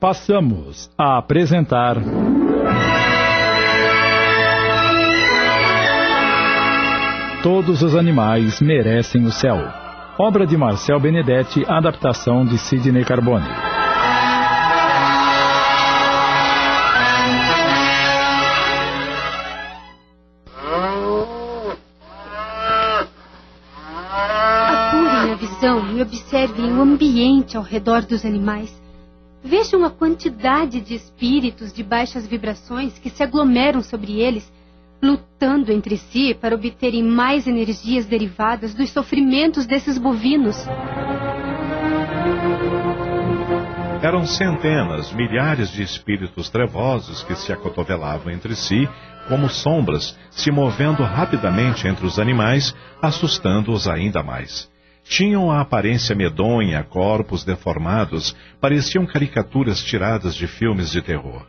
Passamos a apresentar. Todos os animais merecem o céu. Obra de Marcel Benedetti, adaptação de Sidney Carbone. Apurem a visão e observem o ambiente ao redor dos animais. Vejam a quantidade de espíritos de baixas vibrações que se aglomeram sobre eles, lutando entre si para obterem mais energias derivadas dos sofrimentos desses bovinos. Eram centenas, milhares de espíritos trevosos que se acotovelavam entre si, como sombras, se movendo rapidamente entre os animais, assustando-os ainda mais. Tinham a aparência medonha, corpos deformados, pareciam caricaturas tiradas de filmes de terror.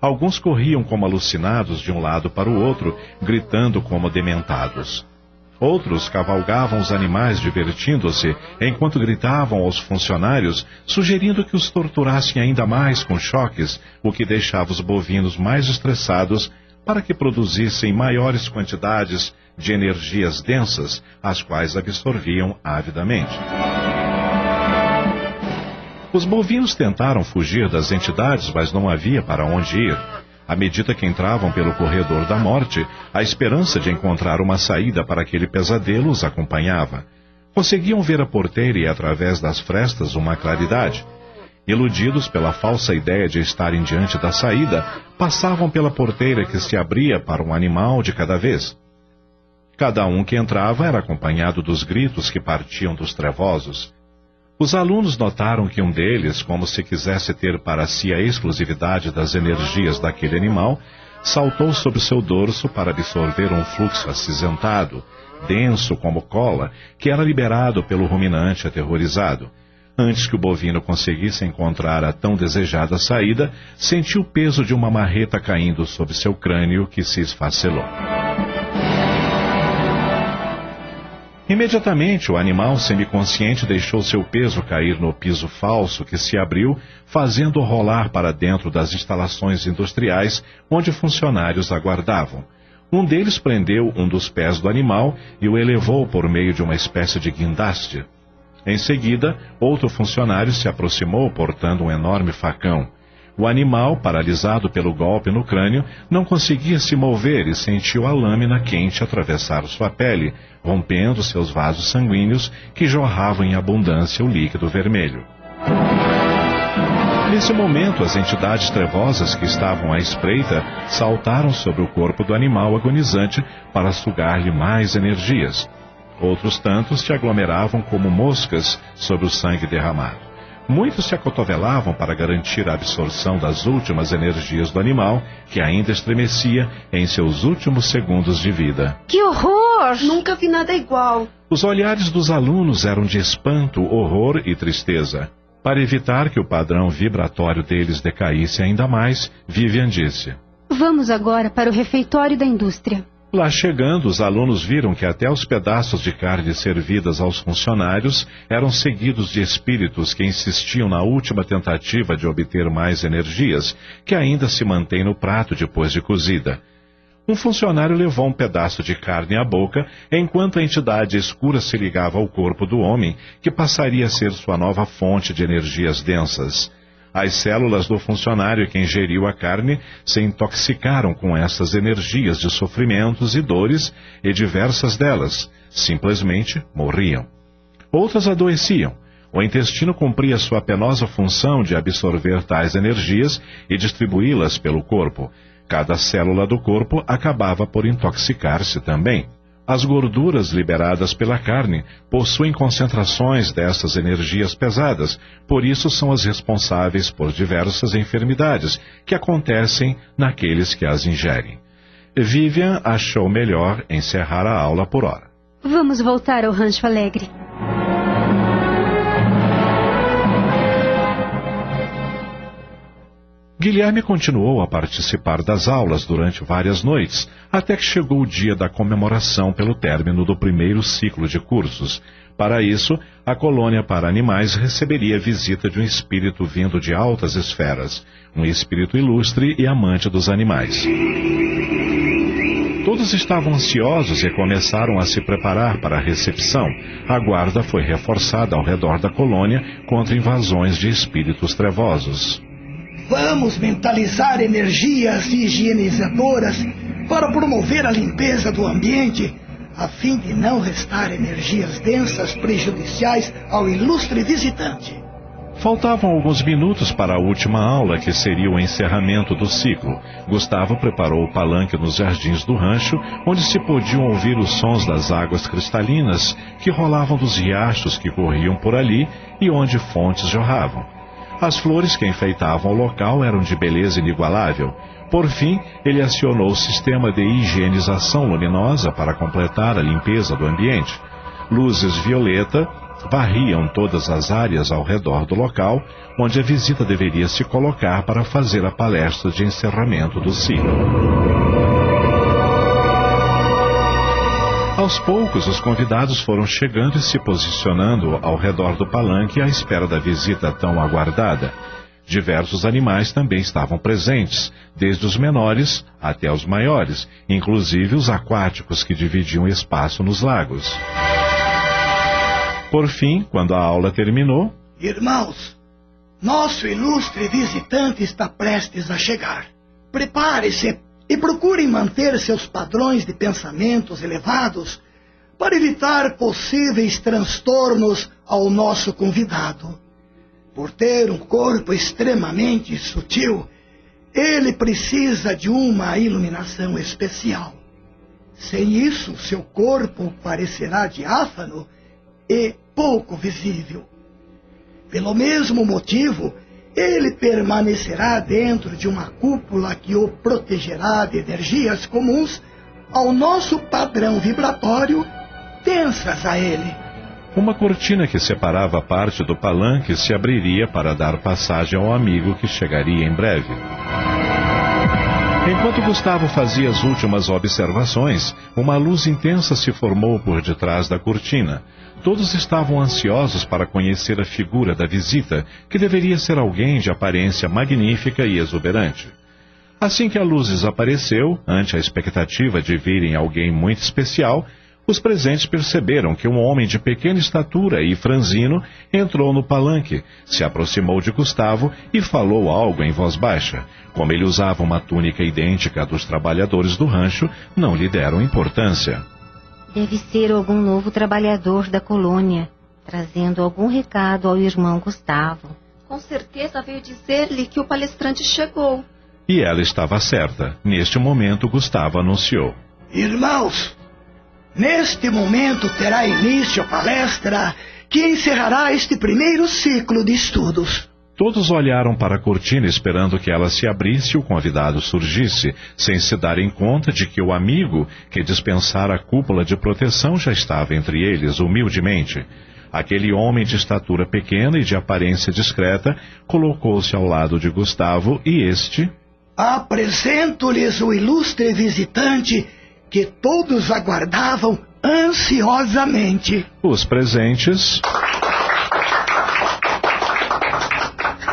Alguns corriam como alucinados de um lado para o outro, gritando como dementados. Outros cavalgavam os animais divertindo-se, enquanto gritavam aos funcionários, sugerindo que os torturassem ainda mais com choques, o que deixava os bovinos mais estressados para que produzissem maiores quantidades de energias densas, as quais absorviam avidamente. Os bovinos tentaram fugir das entidades, mas não havia para onde ir. À medida que entravam pelo corredor da morte, a esperança de encontrar uma saída para aquele pesadelo os acompanhava. Conseguiam ver a porteira e, através das frestas, uma claridade. Iludidos pela falsa ideia de estarem diante da saída, passavam pela porteira que se abria para um animal de cada vez. Cada um que entrava era acompanhado dos gritos que partiam dos trevosos. Os alunos notaram que um deles, como se quisesse ter para si a exclusividade das energias daquele animal, saltou sobre seu dorso para absorver um fluxo acinzentado, denso como cola, que era liberado pelo ruminante aterrorizado. Antes que o bovino conseguisse encontrar a tão desejada saída, sentiu o peso de uma marreta caindo sobre seu crânio que se esfacelou. Imediatamente, o animal semiconsciente deixou seu peso cair no piso falso que se abriu, fazendo rolar para dentro das instalações industriais onde funcionários aguardavam. Um deles prendeu um dos pés do animal e o elevou por meio de uma espécie de guindaste. Em seguida, outro funcionário se aproximou portando um enorme facão. O animal, paralisado pelo golpe no crânio, não conseguia se mover e sentiu a lâmina quente atravessar sua pele, rompendo seus vasos sanguíneos que jorravam em abundância o líquido vermelho. Nesse momento, as entidades trevosas que estavam à espreita saltaram sobre o corpo do animal agonizante para sugar-lhe mais energias. Outros tantos se aglomeravam como moscas sobre o sangue derramado. Muitos se acotovelavam para garantir a absorção das últimas energias do animal, que ainda estremecia em seus últimos segundos de vida. Que horror! Nunca vi nada igual. Os olhares dos alunos eram de espanto, horror e tristeza. Para evitar que o padrão vibratório deles decaísse ainda mais, Vivian disse: Vamos agora para o refeitório da indústria. Lá chegando, os alunos viram que até os pedaços de carne servidas aos funcionários eram seguidos de espíritos que insistiam na última tentativa de obter mais energias, que ainda se mantém no prato depois de cozida. Um funcionário levou um pedaço de carne à boca, enquanto a entidade escura se ligava ao corpo do homem, que passaria a ser sua nova fonte de energias densas. As células do funcionário que ingeriu a carne se intoxicaram com essas energias de sofrimentos e dores, e diversas delas simplesmente morriam. Outras adoeciam. O intestino cumpria sua penosa função de absorver tais energias e distribuí-las pelo corpo. Cada célula do corpo acabava por intoxicar-se também. As gorduras liberadas pela carne possuem concentrações dessas energias pesadas, por isso são as responsáveis por diversas enfermidades que acontecem naqueles que as ingerem. Vivian achou melhor encerrar a aula por hora. Vamos voltar ao Rancho Alegre. Guilherme continuou a participar das aulas durante várias noites, até que chegou o dia da comemoração pelo término do primeiro ciclo de cursos. Para isso, a colônia para animais receberia visita de um espírito vindo de altas esferas, um espírito ilustre e amante dos animais. Todos estavam ansiosos e começaram a se preparar para a recepção. A guarda foi reforçada ao redor da colônia contra invasões de espíritos trevosos. Vamos mentalizar energias higienizadoras para promover a limpeza do ambiente a fim de não restar energias densas prejudiciais ao ilustre visitante. Faltavam alguns minutos para a última aula, que seria o encerramento do ciclo. Gustavo preparou o palanque nos jardins do rancho, onde se podiam ouvir os sons das águas cristalinas que rolavam dos riachos que corriam por ali e onde fontes jorravam. As flores que enfeitavam o local eram de beleza inigualável. Por fim, ele acionou o sistema de higienização luminosa para completar a limpeza do ambiente. Luzes violeta varriam todas as áreas ao redor do local onde a visita deveria se colocar para fazer a palestra de encerramento do ciclo. Aos poucos, os convidados foram chegando e se posicionando ao redor do palanque à espera da visita tão aguardada. Diversos animais também estavam presentes, desde os menores até os maiores, inclusive os aquáticos que dividiam espaço nos lagos. Por fim, quando a aula terminou. Irmãos, nosso ilustre visitante está prestes a chegar. Prepare-se e procurem manter seus padrões de pensamentos elevados para evitar possíveis transtornos ao nosso convidado. Por ter um corpo extremamente sutil, ele precisa de uma iluminação especial. Sem isso, seu corpo parecerá diáfano e pouco visível. Pelo mesmo motivo, ele permanecerá dentro de uma cúpula que o protegerá de energias comuns ao nosso padrão vibratório, tensas a ele. Uma cortina que separava parte do palanque se abriria para dar passagem ao amigo que chegaria em breve. Enquanto Gustavo fazia as últimas observações, uma luz intensa se formou por detrás da cortina. Todos estavam ansiosos para conhecer a figura da visita, que deveria ser alguém de aparência magnífica e exuberante. Assim que a luz desapareceu, ante a expectativa de virem alguém muito especial, os presentes perceberam que um homem de pequena estatura e franzino entrou no palanque, se aproximou de Gustavo e falou algo em voz baixa. Como ele usava uma túnica idêntica à dos trabalhadores do rancho, não lhe deram importância. Deve ser algum novo trabalhador da colônia, trazendo algum recado ao irmão Gustavo. Com certeza veio dizer-lhe que o palestrante chegou. E ela estava certa. Neste momento, Gustavo anunciou: Irmãos, Neste momento terá início a palestra que encerrará este primeiro ciclo de estudos. Todos olharam para a cortina esperando que ela se abrisse e o convidado surgisse, sem se darem conta de que o amigo que dispensara a cúpula de proteção já estava entre eles, humildemente. Aquele homem de estatura pequena e de aparência discreta colocou-se ao lado de Gustavo e este. Apresento-lhes o ilustre visitante que todos aguardavam ansiosamente. Os presentes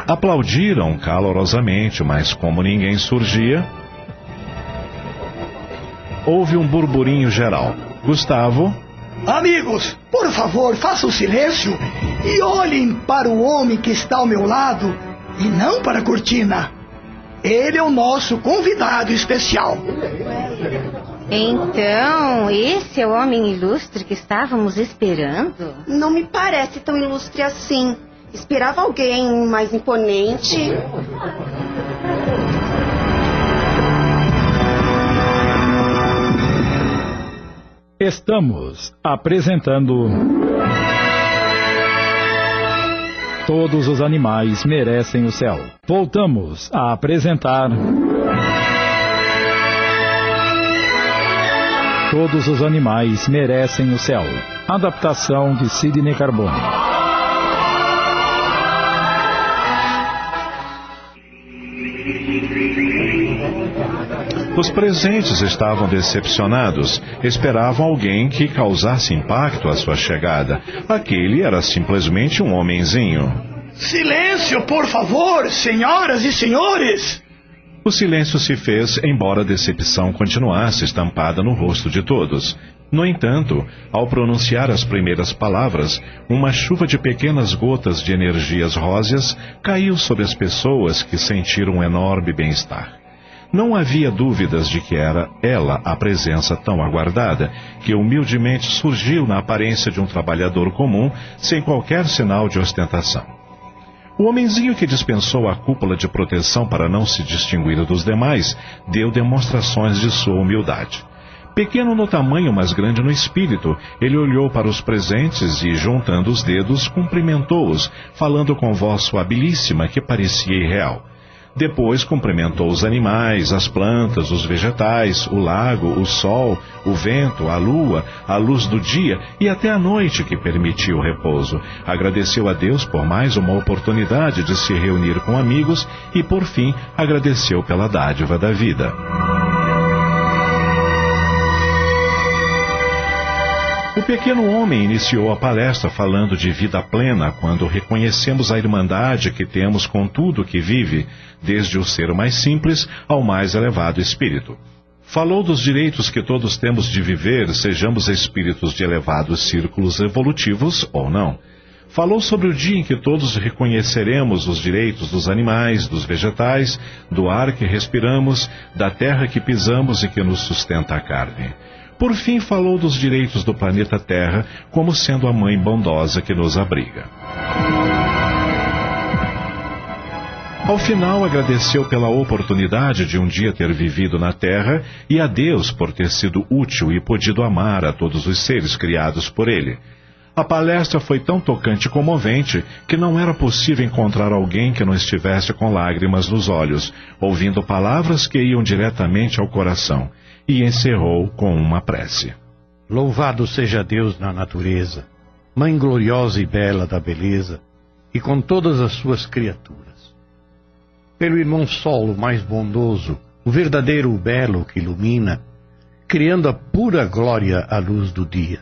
aplaudiram calorosamente, mas como ninguém surgia, houve um burburinho geral. Gustavo. Amigos, por favor, façam silêncio e olhem para o homem que está ao meu lado e não para a cortina. Ele é o nosso convidado especial. Então, esse é o homem ilustre que estávamos esperando? Não me parece tão ilustre assim. Esperava alguém mais imponente. Estamos apresentando. Todos os animais merecem o céu. Voltamos a apresentar. Todos os animais merecem o céu. Adaptação de Sidney Carbone. Os presentes estavam decepcionados, esperavam alguém que causasse impacto à sua chegada. Aquele era simplesmente um homenzinho. Silêncio, por favor, senhoras e senhores! O silêncio se fez, embora a decepção continuasse estampada no rosto de todos. No entanto, ao pronunciar as primeiras palavras, uma chuva de pequenas gotas de energias róseas caiu sobre as pessoas que sentiram um enorme bem-estar. Não havia dúvidas de que era ela a presença tão aguardada, que humildemente surgiu na aparência de um trabalhador comum, sem qualquer sinal de ostentação. O homenzinho que dispensou a cúpula de proteção para não se distinguir dos demais deu demonstrações de sua humildade. Pequeno no tamanho, mas grande no espírito, ele olhou para os presentes e, juntando os dedos, cumprimentou-os, falando com voz suabilíssima que parecia irreal. Depois cumprimentou os animais, as plantas, os vegetais, o lago, o sol, o vento, a lua, a luz do dia e até a noite que permitiu o repouso. Agradeceu a Deus por mais uma oportunidade de se reunir com amigos e, por fim, agradeceu pela dádiva da vida. O pequeno homem iniciou a palestra falando de vida plena quando reconhecemos a irmandade que temos com tudo que vive, desde o ser mais simples ao mais elevado espírito. Falou dos direitos que todos temos de viver, sejamos espíritos de elevados círculos evolutivos ou não. Falou sobre o dia em que todos reconheceremos os direitos dos animais, dos vegetais, do ar que respiramos, da terra que pisamos e que nos sustenta a carne. Por fim, falou dos direitos do planeta Terra como sendo a mãe bondosa que nos abriga. Ao final, agradeceu pela oportunidade de um dia ter vivido na Terra e a Deus por ter sido útil e podido amar a todos os seres criados por Ele. A palestra foi tão tocante e comovente que não era possível encontrar alguém que não estivesse com lágrimas nos olhos, ouvindo palavras que iam diretamente ao coração e encerrou com uma prece. Louvado seja Deus na natureza, Mãe gloriosa e bela da beleza, e com todas as suas criaturas. Pelo irmão Sol, o mais bondoso, o verdadeiro belo que ilumina, criando a pura glória à luz do dia.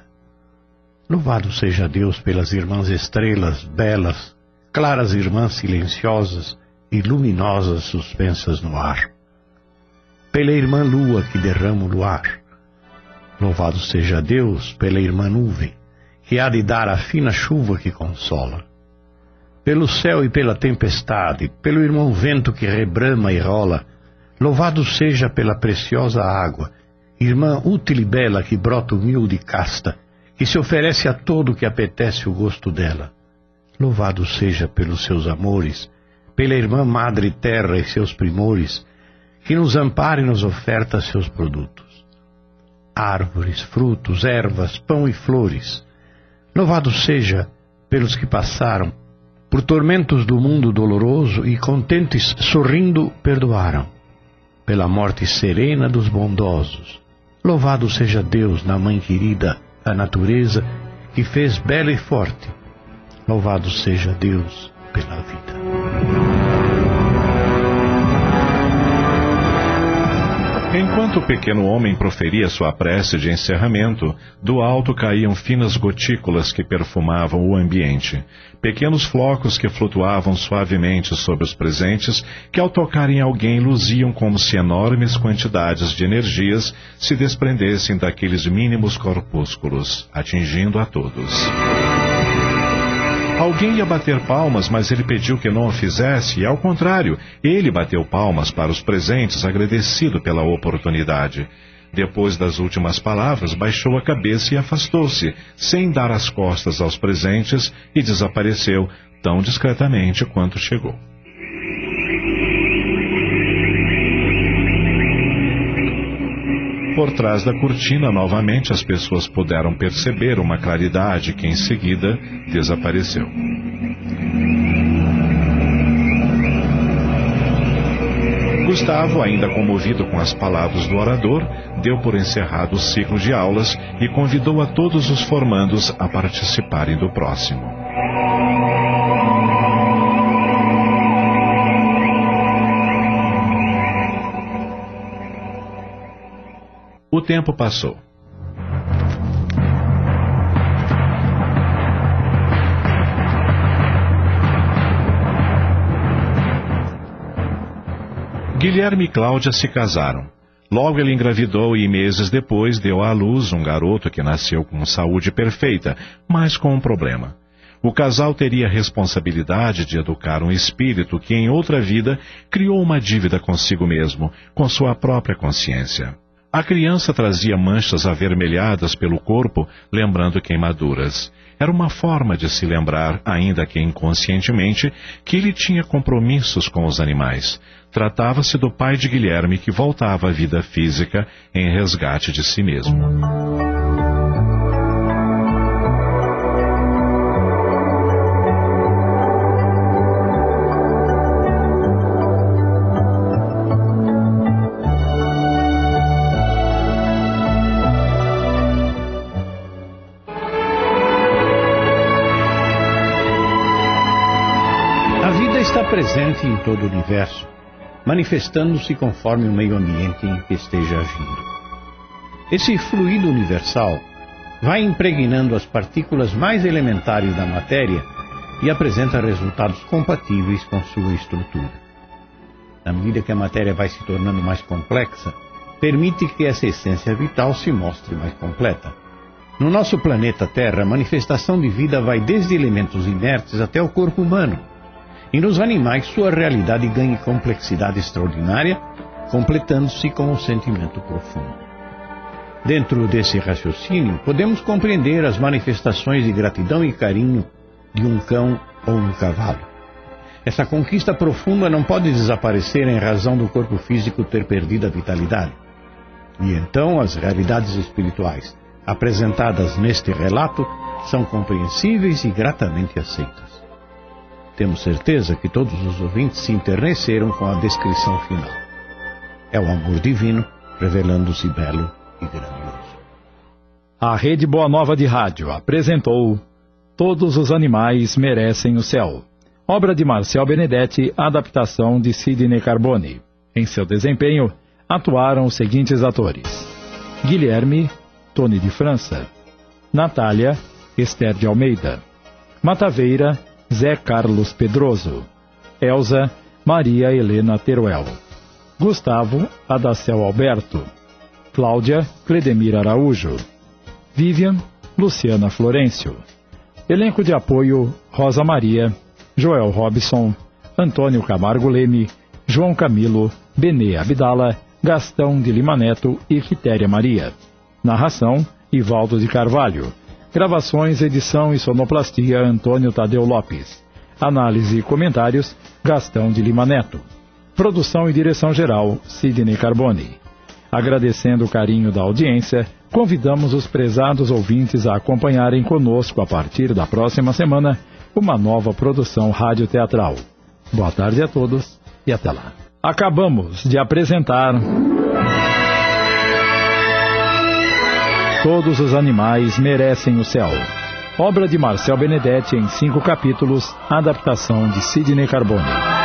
Louvado seja Deus pelas irmãs estrelas belas, claras irmãs silenciosas e luminosas suspensas no ar pela irmã lua que derrama o luar. Louvado seja Deus pela irmã nuvem, que há de dar a fina chuva que consola. Pelo céu e pela tempestade, pelo irmão vento que rebrama e rola, louvado seja pela preciosa água, irmã útil e bela que brota humilde e casta, que se oferece a todo que apetece o gosto dela. Louvado seja pelos seus amores, pela irmã madre terra e seus primores, que nos ampare e nos oferta seus produtos. Árvores, frutos, ervas, pão e flores. Louvado seja pelos que passaram por tormentos do mundo doloroso e contentes, sorrindo, perdoaram. Pela morte serena dos bondosos. Louvado seja Deus na Mãe querida, a natureza, que fez bela e forte. Louvado seja Deus pela vida. Enquanto o pequeno homem proferia sua prece de encerramento, do alto caíam finas gotículas que perfumavam o ambiente, pequenos flocos que flutuavam suavemente sobre os presentes, que ao tocarem alguém luziam como se enormes quantidades de energias se desprendessem daqueles mínimos corpúsculos, atingindo a todos. Alguém ia bater palmas, mas ele pediu que não o fizesse, e ao contrário, ele bateu palmas para os presentes, agradecido pela oportunidade. Depois das últimas palavras, baixou a cabeça e afastou-se, sem dar as costas aos presentes, e desapareceu tão discretamente quanto chegou. Por trás da cortina, novamente, as pessoas puderam perceber uma claridade que em seguida desapareceu. Gustavo, ainda comovido com as palavras do orador, deu por encerrado o ciclo de aulas e convidou a todos os formandos a participarem do próximo. O tempo passou. Guilherme e Cláudia se casaram. Logo ele engravidou e meses depois deu à luz um garoto que nasceu com saúde perfeita, mas com um problema. O casal teria a responsabilidade de educar um espírito que em outra vida criou uma dívida consigo mesmo, com sua própria consciência. A criança trazia manchas avermelhadas pelo corpo, lembrando queimaduras. Era uma forma de se lembrar, ainda que inconscientemente, que ele tinha compromissos com os animais. Tratava-se do pai de Guilherme que voltava à vida física em resgate de si mesmo. Presente em todo o universo, manifestando-se conforme o meio ambiente em que esteja agindo. Esse fluido universal vai impregnando as partículas mais elementares da matéria e apresenta resultados compatíveis com sua estrutura. Na medida que a matéria vai se tornando mais complexa, permite que essa essência vital se mostre mais completa. No nosso planeta Terra, a manifestação de vida vai desde elementos inertes até o corpo humano e nos animais sua realidade ganha complexidade extraordinária, completando-se com o sentimento profundo. Dentro desse raciocínio, podemos compreender as manifestações de gratidão e carinho de um cão ou um cavalo. Essa conquista profunda não pode desaparecer em razão do corpo físico ter perdido a vitalidade. E então as realidades espirituais apresentadas neste relato são compreensíveis e gratamente aceitas. Temos certeza que todos os ouvintes se enterneceram com a descrição final. É o amor divino revelando-se belo e grandioso. A Rede Boa Nova de Rádio apresentou Todos os Animais Merecem o Céu. Obra de Marcel Benedetti, adaptação de Sidney Carbone. Em seu desempenho, atuaram os seguintes atores: Guilherme, Tony de França, Natália, Esther de Almeida, Mataveira, Zé Carlos Pedroso, Elza Maria Helena Teruel, Gustavo Adacel Alberto, Cláudia Cledemir Araújo, Vivian Luciana Florencio, Elenco de apoio Rosa Maria, Joel Robson, Antônio Camargo Leme, João Camilo, Benê Abdala, Gastão de Lima Neto e Quitéria Maria. Narração Ivaldo de Carvalho. Gravações, edição e sonoplastia Antônio Tadeu Lopes. Análise e comentários Gastão de Lima Neto. Produção e direção geral Sidney Carbone. Agradecendo o carinho da audiência, convidamos os prezados ouvintes a acompanharem conosco a partir da próxima semana uma nova produção radioteatral. Boa tarde a todos e até lá. Acabamos de apresentar. Todos os animais merecem o céu. Obra de Marcel Benedetti em cinco capítulos, adaptação de Sidney Carbone.